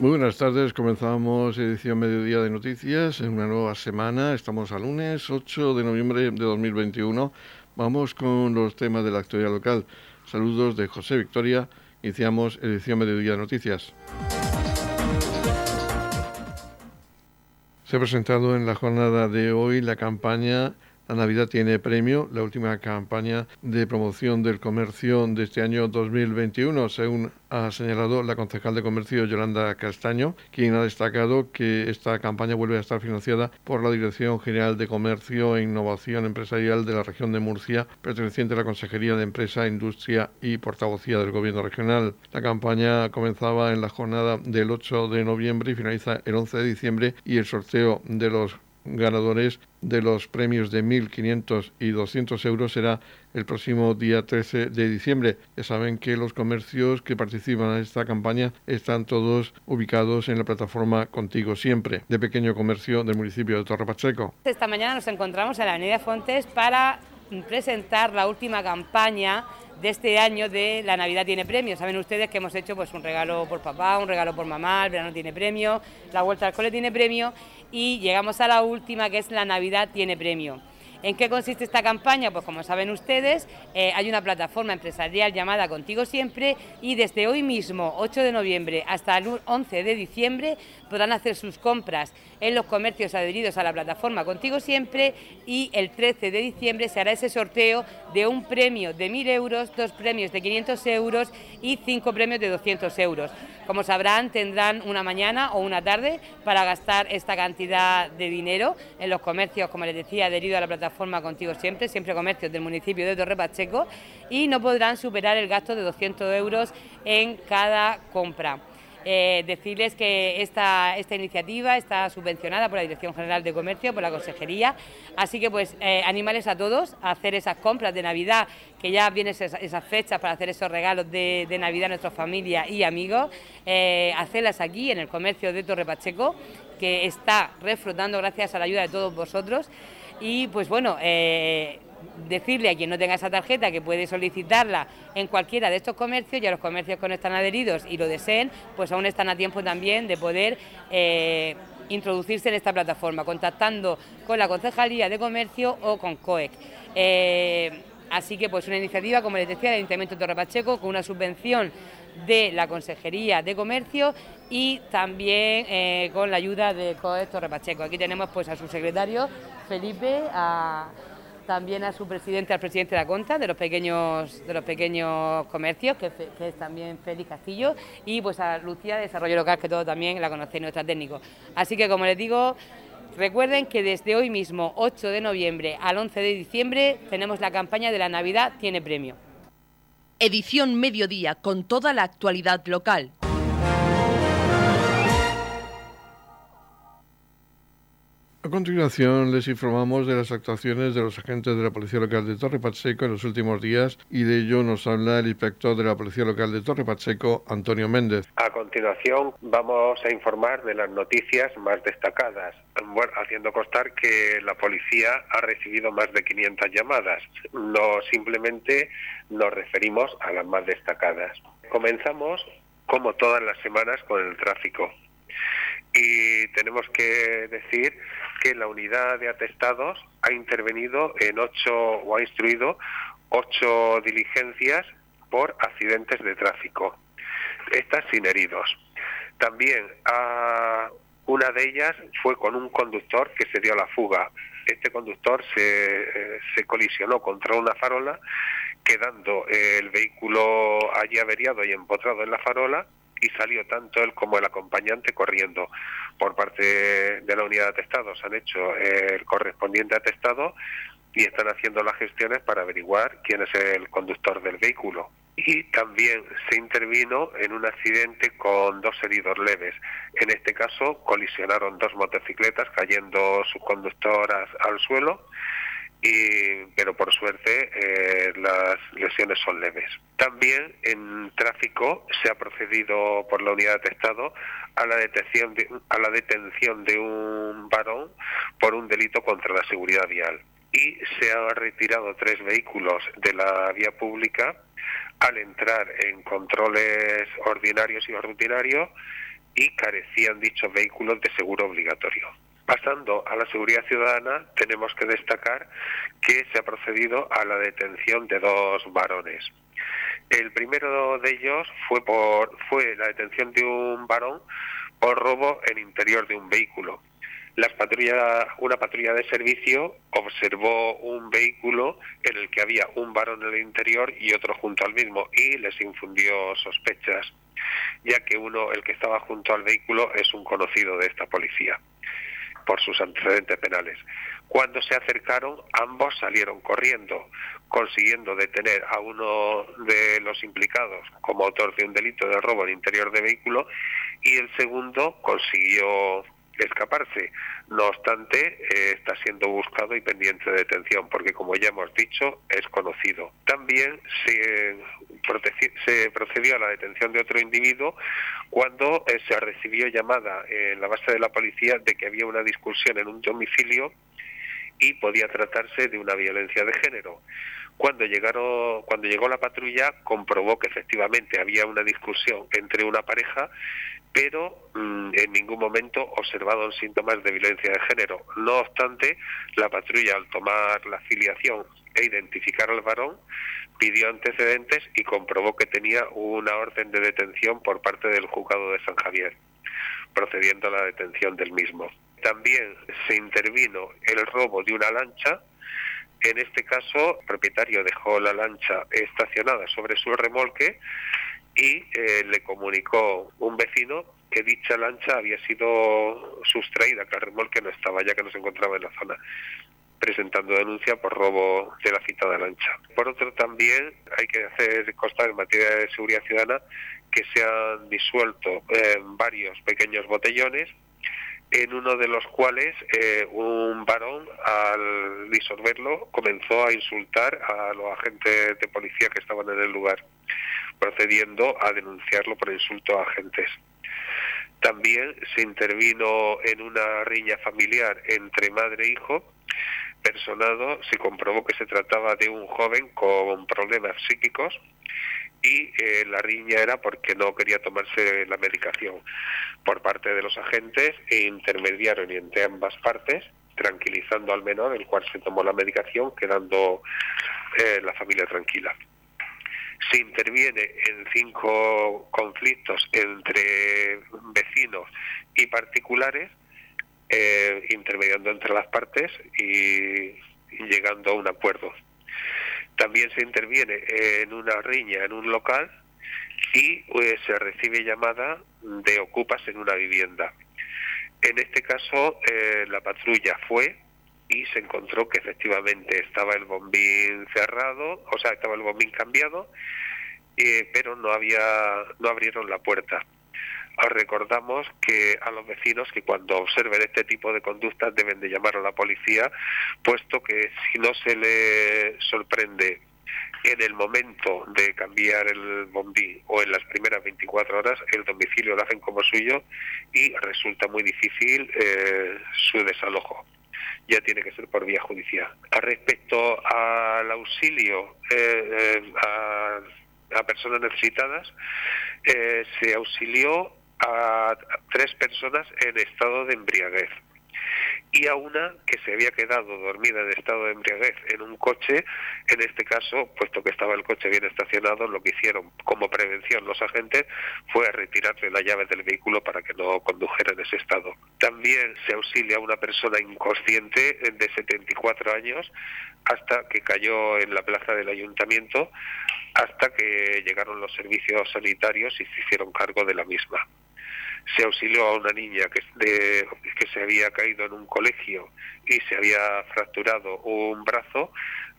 Muy buenas tardes, comenzamos edición Mediodía de Noticias en una nueva semana. Estamos a lunes 8 de noviembre de 2021. Vamos con los temas de la actualidad local. Saludos de José Victoria. Iniciamos edición Mediodía de Noticias. Se ha presentado en la jornada de hoy la campaña la Navidad tiene premio, la última campaña de promoción del comercio de este año 2021, según ha señalado la concejal de comercio Yolanda Castaño, quien ha destacado que esta campaña vuelve a estar financiada por la Dirección General de Comercio e Innovación Empresarial de la región de Murcia, perteneciente a la Consejería de Empresa, Industria y Portavocía del Gobierno regional. La campaña comenzaba en la jornada del 8 de noviembre y finaliza el 11 de diciembre y el sorteo de los ganadores de los premios de 1.500 y 200 euros será el próximo día 13 de diciembre. Ya saben que los comercios que participan en esta campaña están todos ubicados en la plataforma Contigo Siempre, de pequeño comercio del municipio de Torre Pacheco. Esta mañana nos encontramos en la Avenida Fontes para presentar la última campaña de este año de La Navidad tiene premio. Saben ustedes que hemos hecho pues un regalo por papá, un regalo por mamá, el verano tiene premio, la vuelta al cole tiene premio y llegamos a la última que es La Navidad tiene premio. ¿En qué consiste esta campaña? Pues como saben ustedes, eh, hay una plataforma empresarial llamada Contigo Siempre y desde hoy mismo, 8 de noviembre, hasta el 11 de diciembre, podrán hacer sus compras en los comercios adheridos a la plataforma Contigo Siempre y el 13 de diciembre se hará ese sorteo de un premio de 1.000 euros, dos premios de 500 euros y cinco premios de 200 euros. Como sabrán, tendrán una mañana o una tarde para gastar esta cantidad de dinero en los comercios, como les decía, adheridos a la plataforma Contigo Siempre, siempre comercios del municipio de Torre Pacheco, y no podrán superar el gasto de 200 euros en cada compra. Eh, decirles que esta, esta iniciativa está subvencionada por la Dirección General de Comercio, por la Consejería, así que pues eh, animales a todos a hacer esas compras de Navidad, que ya vienen esas, fechas para hacer esos regalos de, Navidad a nuestra familia y amigos, eh, hacerlas aquí en el comercio de Torre Pacheco, que está reflotando gracias a la ayuda de todos vosotros. Y pues bueno, eh, decirle a quien no tenga esa tarjeta que puede solicitarla en cualquiera de estos comercios y a los comercios que no están adheridos y lo deseen, pues aún están a tiempo también de poder eh, introducirse en esta plataforma, contactando con la Concejalía de Comercio o con COEC. Eh, así que pues una iniciativa, como les decía, del Ayuntamiento de Torre Pacheco con una subvención de la Consejería de Comercio y también eh, con la ayuda de COEC Torre Pacheco. Aquí tenemos pues a su secretario Felipe, a también a su presidente, al presidente de la Conta, de los pequeños, de los pequeños comercios, que, es también Félix Castillo, y pues a Lucía de Desarrollo Local, que todos también la conocéis, nuestra técnico. Así que como les digo, recuerden que desde hoy mismo, 8 de noviembre al 11 de diciembre, tenemos la campaña de la Navidad Tiene Premio. Edición Mediodía con toda la actualidad local. A continuación les informamos de las actuaciones de los agentes de la Policía Local de Torre Pacheco en los últimos días y de ello nos habla el inspector de la Policía Local de Torre Pacheco, Antonio Méndez. A continuación vamos a informar de las noticias más destacadas, haciendo constar que la policía ha recibido más de 500 llamadas. No simplemente nos referimos a las más destacadas. Comenzamos, como todas las semanas, con el tráfico y tenemos que decir que la unidad de atestados ha intervenido en ocho o ha instruido ocho diligencias por accidentes de tráfico, estas sin heridos. También una de ellas fue con un conductor que se dio la fuga. Este conductor se, eh, se colisionó contra una farola, quedando el vehículo allí averiado y empotrado en la farola y salió tanto él como el acompañante corriendo. Por parte de la unidad de atestados han hecho el correspondiente atestado y están haciendo las gestiones para averiguar quién es el conductor del vehículo. Y también se intervino en un accidente con dos heridos leves. En este caso colisionaron dos motocicletas cayendo sus conductoras al suelo y, pero por suerte eh, las lesiones son leves. También en tráfico se ha procedido por la unidad de Estado a la detención de, a la detención de un varón por un delito contra la seguridad vial y se han retirado tres vehículos de la vía pública al entrar en controles ordinarios y rutinarios y carecían dichos vehículos de seguro obligatorio. Pasando a la seguridad ciudadana, tenemos que destacar que se ha procedido a la detención de dos varones. El primero de ellos fue por fue la detención de un varón por robo en interior de un vehículo. La patrulla, una patrulla de servicio observó un vehículo en el que había un varón en el interior y otro junto al mismo y les infundió sospechas, ya que uno, el que estaba junto al vehículo, es un conocido de esta policía por sus antecedentes penales. Cuando se acercaron, ambos salieron corriendo, consiguiendo detener a uno de los implicados como autor de un delito de robo en interior de vehículo y el segundo consiguió escaparse. No obstante, eh, está siendo buscado y pendiente de detención, porque como ya hemos dicho, es conocido. También se, se procedió a la detención de otro individuo cuando eh, se recibió llamada en la base de la policía de que había una discusión en un domicilio y podía tratarse de una violencia de género. Cuando llegaron, cuando llegó la patrulla, comprobó que efectivamente había una discusión entre una pareja pero mm, en ningún momento observaron síntomas de violencia de género. No obstante, la patrulla al tomar la filiación e identificar al varón, pidió antecedentes y comprobó que tenía una orden de detención por parte del juzgado de San Javier, procediendo a la detención del mismo. También se intervino el robo de una lancha. En este caso, el propietario dejó la lancha estacionada sobre su remolque y eh, le comunicó un vecino que dicha lancha había sido sustraída, que el remolque no estaba ya que no se encontraba en la zona presentando denuncia por robo de la citada lancha. Por otro, también hay que hacer constar en materia de seguridad ciudadana que se han disuelto eh, varios pequeños botellones, en uno de los cuales eh, un varón, al disolverlo, comenzó a insultar a los agentes de policía que estaban en el lugar procediendo a denunciarlo por insulto a agentes. También se intervino en una riña familiar entre madre e hijo. Personado se comprobó que se trataba de un joven con problemas psíquicos y eh, la riña era porque no quería tomarse la medicación por parte de los agentes e intermediaron entre ambas partes tranquilizando al menor, el cual se tomó la medicación, quedando eh, la familia tranquila se interviene en cinco conflictos entre vecinos y particulares, eh, intermediando entre las partes y, llegando a un acuerdo. También se interviene en una riña en un local y pues, se recibe llamada de ocupas en una vivienda. En este caso, eh, la patrulla fue y se encontró que efectivamente estaba el bombín cerrado, o sea, estaba el bombín cambiado, eh, pero no había, no abrieron la puerta. recordamos que a los vecinos que cuando observen este tipo de conductas deben de llamar a la policía, puesto que si no se le sorprende en el momento de cambiar el bombín o en las primeras 24 horas, el domicilio lo hacen como suyo y resulta muy difícil eh, su desalojo ya tiene que ser por vía judicial. Respecto al auxilio eh, eh, a, personas necesitadas, eh, se auxilió a tres personas en estado de embriaguez y a una que se había quedado dormida en estado de embriaguez en un coche, en este caso, puesto que estaba el coche bien estacionado, lo que hicieron como prevención los agentes fue retirarle la llave del vehículo para que no condujera en ese estado. También se auxilia a una persona inconsciente de 74 años hasta que cayó en la plaza del ayuntamiento, hasta que llegaron los servicios sanitarios y se hicieron cargo de la misma se auxilió a una niña que, se había caído en un colegio y se había fracturado un brazo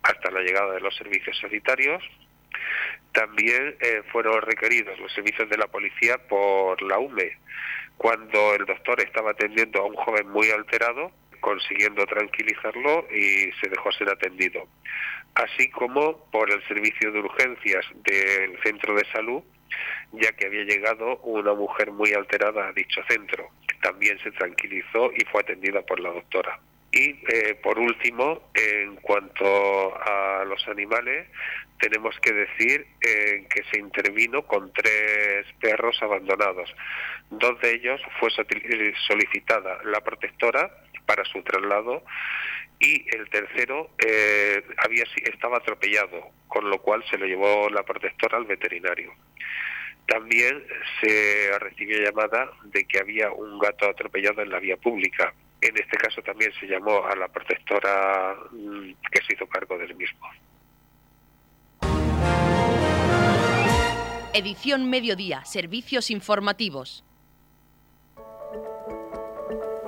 hasta la llegada de los servicios sanitarios. También eh, fueron requeridos los servicios de la policía por la UME, cuando el doctor estaba atendiendo a un joven muy alterado, consiguiendo tranquilizarlo y se dejó ser atendido. Así como por el servicio de urgencias del centro de salud, ya que había llegado una mujer muy alterada a dicho centro. También se tranquilizó y fue atendida por la doctora. Y eh, por último, en cuanto a los animales, tenemos que decir eh, que se intervino con tres perros abandonados. Dos de ellos fue solicitada la protectora para su traslado y el tercero eh, había estaba atropellado, con lo cual se lo llevó la protectora al veterinario. También se recibió llamada de que había un gato atropellado en la vía pública. En este caso también se llamó a la protectora mm, que se hizo cargo del mismo. Edición Mediodía, Servicios Informativos.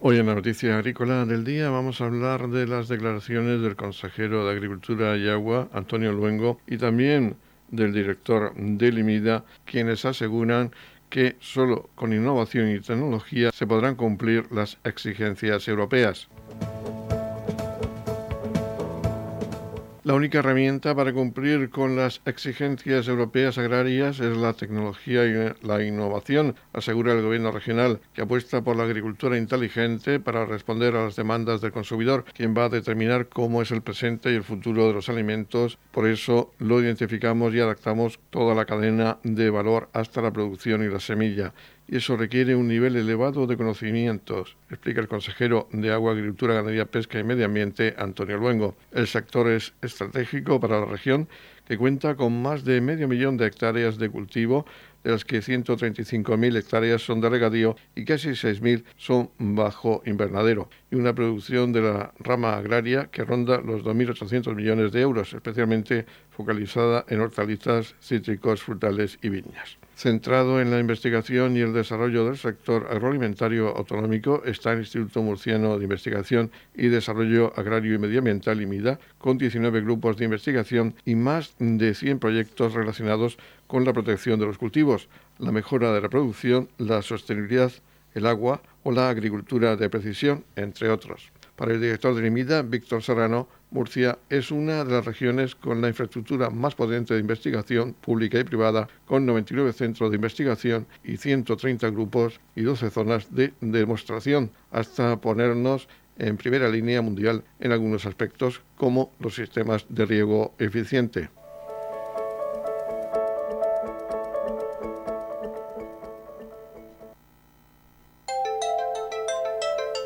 Hoy en la noticia agrícola del día vamos a hablar de las declaraciones del consejero de Agricultura y Agua, Antonio Luengo, y también del director de Limida, quienes aseguran que solo con innovación y tecnología se podrán cumplir las exigencias europeas. La única herramienta para cumplir con las exigencias europeas agrarias es la tecnología y la innovación, asegura el gobierno regional, que apuesta por la agricultura inteligente para responder a las demandas del consumidor, quien va a determinar cómo es el presente y el futuro de los alimentos. Por eso lo identificamos y adaptamos toda la cadena de valor hasta la producción y la semilla y eso requiere un nivel elevado de conocimientos, explica el consejero de Agua, Agricultura, Ganadería, Pesca y Medio Ambiente, Antonio Luengo. El sector es estratégico para la región, que cuenta con más de medio millón de hectáreas de cultivo, de las que 135.000 hectáreas son de regadío y casi 6.000 son bajo invernadero, y una producción de la rama agraria que ronda los 2.800 millones de euros, especialmente focalizada en hortalizas, cítricos, frutales y viñas. Centrado en la investigación y el desarrollo del sector agroalimentario autonómico está el Instituto Murciano de Investigación y Desarrollo Agrario y Medioambital, IMIDA, con 19 grupos de investigación y más de 100 proyectos relacionados con la protección de los cultivos, la mejora de la producción, la sostenibilidad, el agua o la agricultura de precisión, entre otros. Para el director de IMIDA, Víctor Serrano, Murcia es una de las regiones con la infraestructura más potente de investigación pública y privada, con 99 centros de investigación y 130 grupos y 12 zonas de demostración, hasta ponernos en primera línea mundial en algunos aspectos como los sistemas de riego eficiente.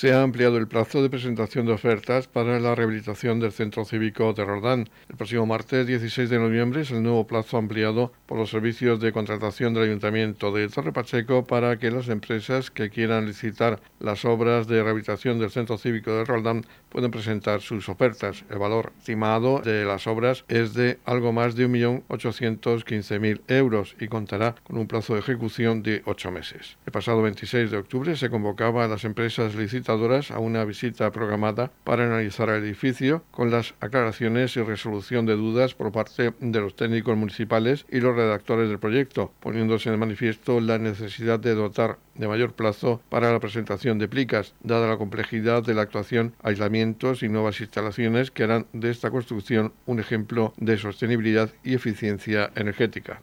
Se ha ampliado el plazo de presentación de ofertas para la rehabilitación del Centro Cívico de Roldán. El próximo martes 16 de noviembre es el nuevo plazo ampliado por los servicios de contratación del Ayuntamiento de Torre Pacheco para que las empresas que quieran licitar las obras de rehabilitación del Centro Cívico de Roldán puedan presentar sus ofertas. El valor estimado de las obras es de algo más de 1.815.000 euros y contará con un plazo de ejecución de ocho meses. El pasado 26 de octubre se convocaba a las empresas a una visita programada para analizar el edificio con las aclaraciones y resolución de dudas por parte de los técnicos municipales y los redactores del proyecto, poniéndose de manifiesto la necesidad de dotar de mayor plazo para la presentación de plicas, dada la complejidad de la actuación, aislamientos y nuevas instalaciones que harán de esta construcción un ejemplo de sostenibilidad y eficiencia energética.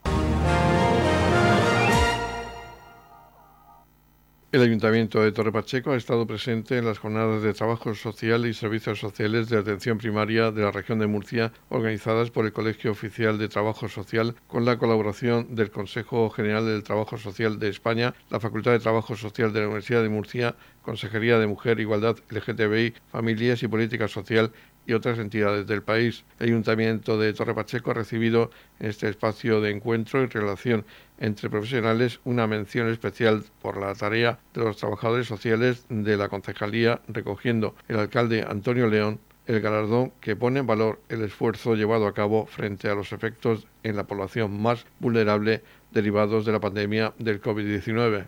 El Ayuntamiento de Torre Pacheco ha estado presente en las jornadas de trabajo social y servicios sociales de atención primaria de la región de Murcia, organizadas por el Colegio Oficial de Trabajo Social, con la colaboración del Consejo General del Trabajo Social de España, la Facultad de Trabajo Social de la Universidad de Murcia, Consejería de Mujer, Igualdad, LGTBI, Familias y Política Social y otras entidades del país. El Ayuntamiento de Torre Pacheco ha recibido en este espacio de encuentro y relación entre profesionales una mención especial por la tarea de los trabajadores sociales de la concejalía, recogiendo el alcalde Antonio León el galardón que pone en valor el esfuerzo llevado a cabo frente a los efectos en la población más vulnerable derivados de la pandemia del COVID-19.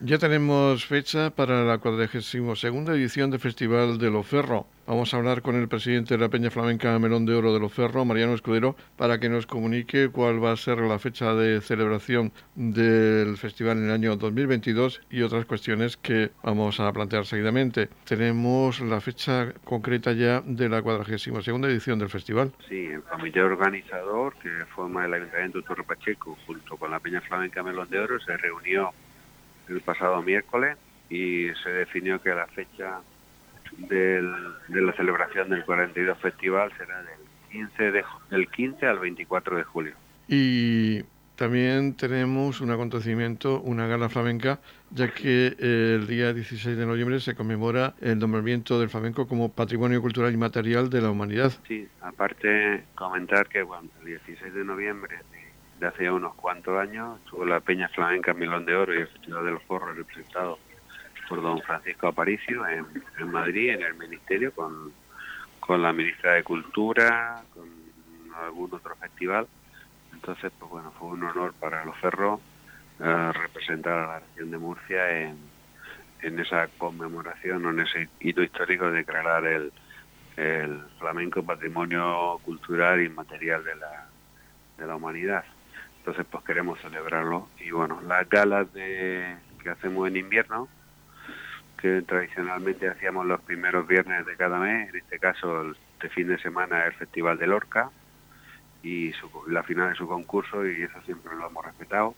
Ya tenemos fecha para la 42 edición del Festival de Loferro. Vamos a hablar con el presidente de la Peña Flamenca Melón de Oro de Loferro, Mariano Escudero, para que nos comunique cuál va a ser la fecha de celebración del festival en el año 2022 y otras cuestiones que vamos a plantear seguidamente. Tenemos la fecha concreta ya de la 42 edición del festival. Sí, el comité organizador que forma el Ayuntamiento de Torre Pacheco junto con la Peña Flamenca Melón de Oro se reunió el pasado miércoles y se definió que la fecha del, de la celebración del 42 Festival será del 15, de, del 15 al 24 de julio. Y también tenemos un acontecimiento, una gala flamenca, ya que el día 16 de noviembre se conmemora el nombramiento del flamenco como Patrimonio Cultural y Material de la Humanidad. Sí, aparte comentar que bueno, el 16 de noviembre de, hace unos cuantos años tuvo la Peña Flamenca Milón de Oro y el Festival de los Forros representado por don Francisco Aparicio en, en Madrid, en el Ministerio, con, con la ministra de Cultura, con algún otro festival. Entonces, pues bueno, fue un honor para los ferros eh, representar a la región de Murcia en, en esa conmemoración o en ese hito histórico de declarar el, el flamenco patrimonio cultural y material de la, de la humanidad. Entonces, pues queremos celebrarlo. Y bueno, las galas que hacemos en invierno, que tradicionalmente hacíamos los primeros viernes de cada mes, en este caso este fin de semana el Festival de Lorca y la final de su concurso y eso siempre lo hemos respetado.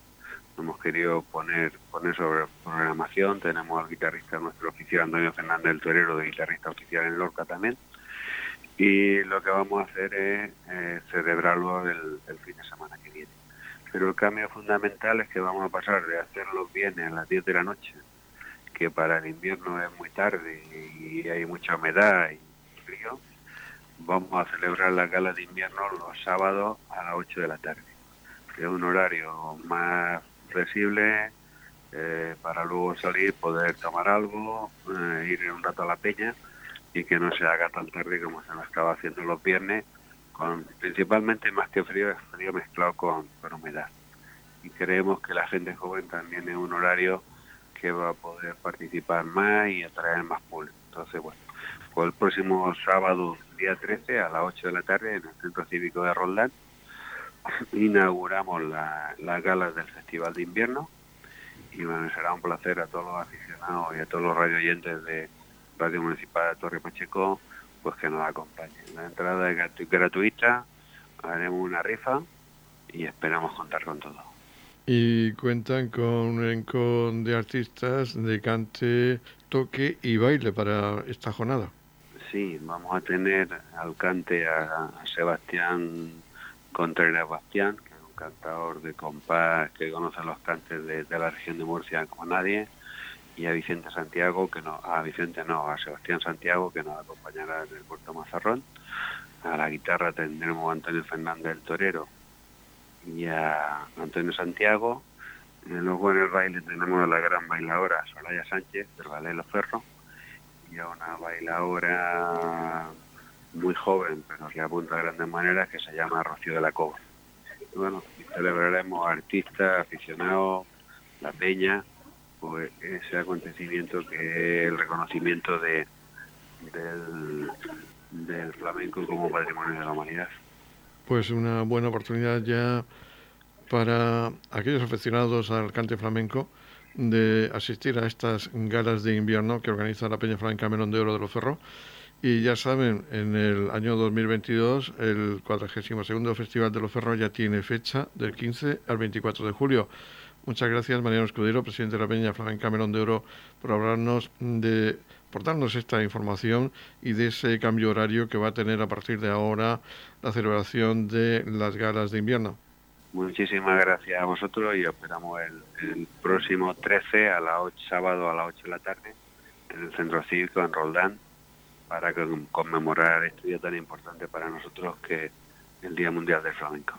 Hemos querido poner poner sobre programación, tenemos al guitarrista nuestro oficial Antonio Fernández del Torero de guitarrista oficial en Lorca también y lo que vamos a hacer es eh, celebrarlo el, el fin de semana que viene. Pero el cambio fundamental es que vamos a pasar de hacer los viernes a las 10 de la noche que para el invierno es muy tarde y hay mucha humedad y frío, vamos a celebrar la gala de invierno los sábados a las 8 de la tarde. Es un horario más flexible eh, para luego salir, poder tomar algo, eh, ir un rato a la peña y que no se haga tan tarde como se nos estaba haciendo los viernes, principalmente más que frío, es frío mezclado con, con humedad. Y creemos que la gente joven también es un horario que va a poder participar más y atraer más público. Entonces, bueno, pues el próximo sábado, día 13, a las 8 de la tarde, en el Centro Cívico de Roldán, inauguramos las la galas del Festival de Invierno y bueno, será un placer a todos los aficionados y a todos los radio oyentes de Radio Municipal de Torre Pacheco pues que nos acompañen. La entrada es gratu gratuita, haremos una rifa y esperamos contar con todo y cuentan con un elenco de artistas de cante, toque y baile para esta jornada. Sí, vamos a tener al cante a, Sebastián Contreras Bastián, que es un cantador de compás que conoce los cantes de, de, la región de Murcia como nadie, y a Vicente Santiago, que no, a Vicente no, a Sebastián Santiago, que nos acompañará en el Puerto Mazarrón. A la guitarra tendremos a Antonio Fernández del Torero, y a Antonio Santiago. Y luego en el baile tenemos a la gran bailadora Soraya Sánchez del Ballet Los Ferros y a una bailadora muy joven, pero que apunta a grandes maneras, que se llama Rocío de la Cobra. Y bueno, celebraremos artistas, aficionados, la peña, ese acontecimiento que es el reconocimiento de, del, del flamenco como patrimonio de la humanidad pues una buena oportunidad ya para aquellos aficionados al cante flamenco de asistir a estas galas de invierno que organiza la Peña Flamenca Melón de Oro de los Ferros Y ya saben, en el año 2022 el 42 Festival de los Ferros ya tiene fecha del 15 al 24 de julio. Muchas gracias Mariano Escudero, presidente de la Peña Flamenca Melón de Oro, por hablarnos de por darnos esta información y de ese cambio horario que va a tener a partir de ahora la celebración de las galas de invierno. Muchísimas gracias a vosotros y esperamos el, próximo 13 a las 8, sábado a las 8 de la tarde en el Centro Cívico en Roldán para conmemorar este día tan importante para nosotros que es el Día Mundial del Flamenco.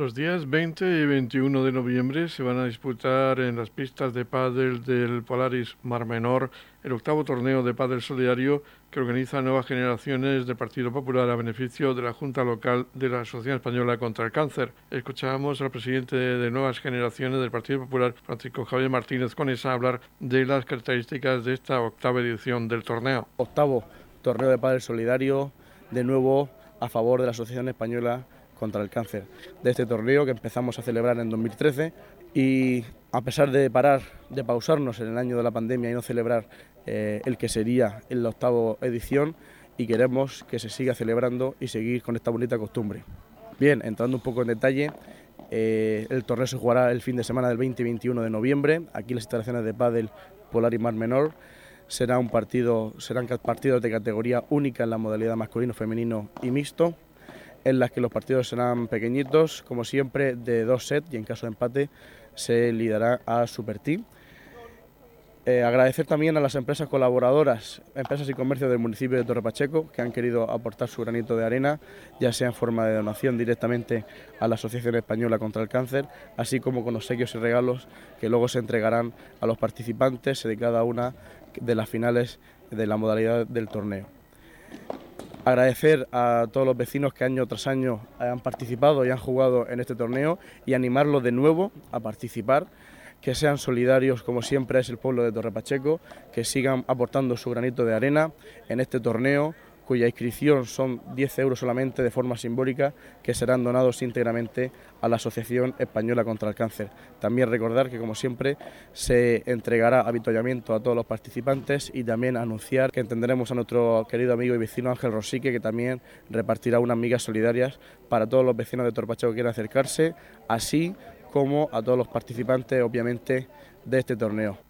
Los días 20 y 21 de noviembre se van a disputar en las pistas de pádel del Polaris Mar Menor el octavo torneo de pádel solidario que organiza Nuevas Generaciones del Partido Popular a beneficio de la Junta Local de la Asociación Española contra el Cáncer. Escuchábamos al presidente de Nuevas Generaciones del Partido Popular, Francisco Javier Martínez Conesa, hablar de las características de esta octava edición del torneo. Octavo torneo de pádel solidario, de nuevo a favor de la Asociación Española contra el cáncer de este torneo que empezamos a celebrar en 2013 y a pesar de parar, de pausarnos en el año de la pandemia y no celebrar eh, el que sería en la octava edición y queremos que se siga celebrando y seguir con esta bonita costumbre. Bien, entrando un poco en detalle, eh, el torneo se jugará el fin de semana del 20 y 21 de noviembre, aquí en las instalaciones de Padel Polar y Mar Menor. Será un partido, serán partidos de categoría única en la modalidad masculino, femenino y mixto en las que los partidos serán pequeñitos, como siempre, de dos sets y en caso de empate se liderará a Super Team. Eh, agradecer también a las empresas colaboradoras, empresas y comercios del municipio de Torre Pacheco, que han querido aportar su granito de arena, ya sea en forma de donación directamente a la Asociación Española contra el Cáncer, así como con obsequios y regalos que luego se entregarán a los participantes de cada una de las finales de la modalidad del torneo. Agradecer a todos los vecinos que año tras año han participado y han jugado en este torneo y animarlos de nuevo a participar, que sean solidarios como siempre es el pueblo de Torre Pacheco, que sigan aportando su granito de arena en este torneo cuya inscripción son 10 euros solamente de forma simbólica, que serán donados íntegramente a la Asociación Española contra el Cáncer. También recordar que, como siempre, se entregará avituallamiento a todos los participantes y también anunciar que entenderemos a nuestro querido amigo y vecino Ángel Rosique, que también repartirá unas migas solidarias para todos los vecinos de Torpacho que quieran acercarse, así como a todos los participantes, obviamente, de este torneo.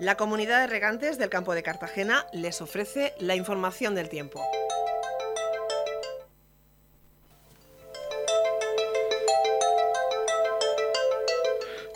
La comunidad de regantes del campo de Cartagena les ofrece la información del tiempo.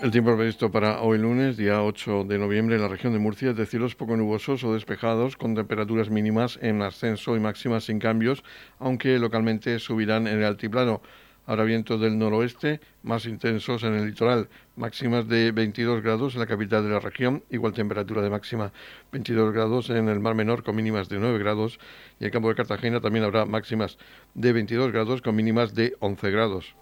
El tiempo previsto para hoy lunes, día 8 de noviembre, en la región de Murcia es de cielos poco nubosos o despejados, con temperaturas mínimas en ascenso y máximas sin cambios, aunque localmente subirán en el altiplano. Habrá vientos del noroeste más intensos en el litoral, máximas de 22 grados en la capital de la región, igual temperatura de máxima 22 grados en el Mar Menor con mínimas de 9 grados y en el campo de Cartagena también habrá máximas de 22 grados con mínimas de 11 grados.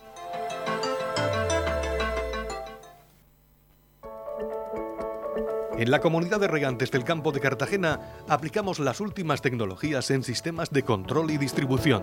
En la comunidad de regantes del campo de Cartagena aplicamos las últimas tecnologías en sistemas de control y distribución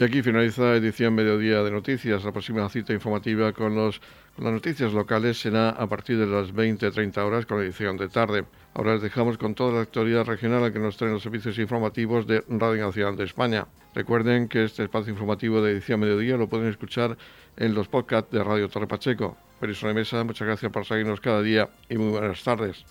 Y aquí finaliza edición Mediodía de Noticias. La próxima cita informativa con, los, con las noticias locales será a partir de las 20-30 horas con la edición de tarde. Ahora les dejamos con toda la actualidad regional a que nos traen los servicios informativos de Radio Nacional de España. Recuerden que este espacio informativo de edición mediodía lo pueden escuchar en los podcasts de Radio Torre Pacheco. Perisona Mesa, muchas gracias por seguirnos cada día y muy buenas tardes.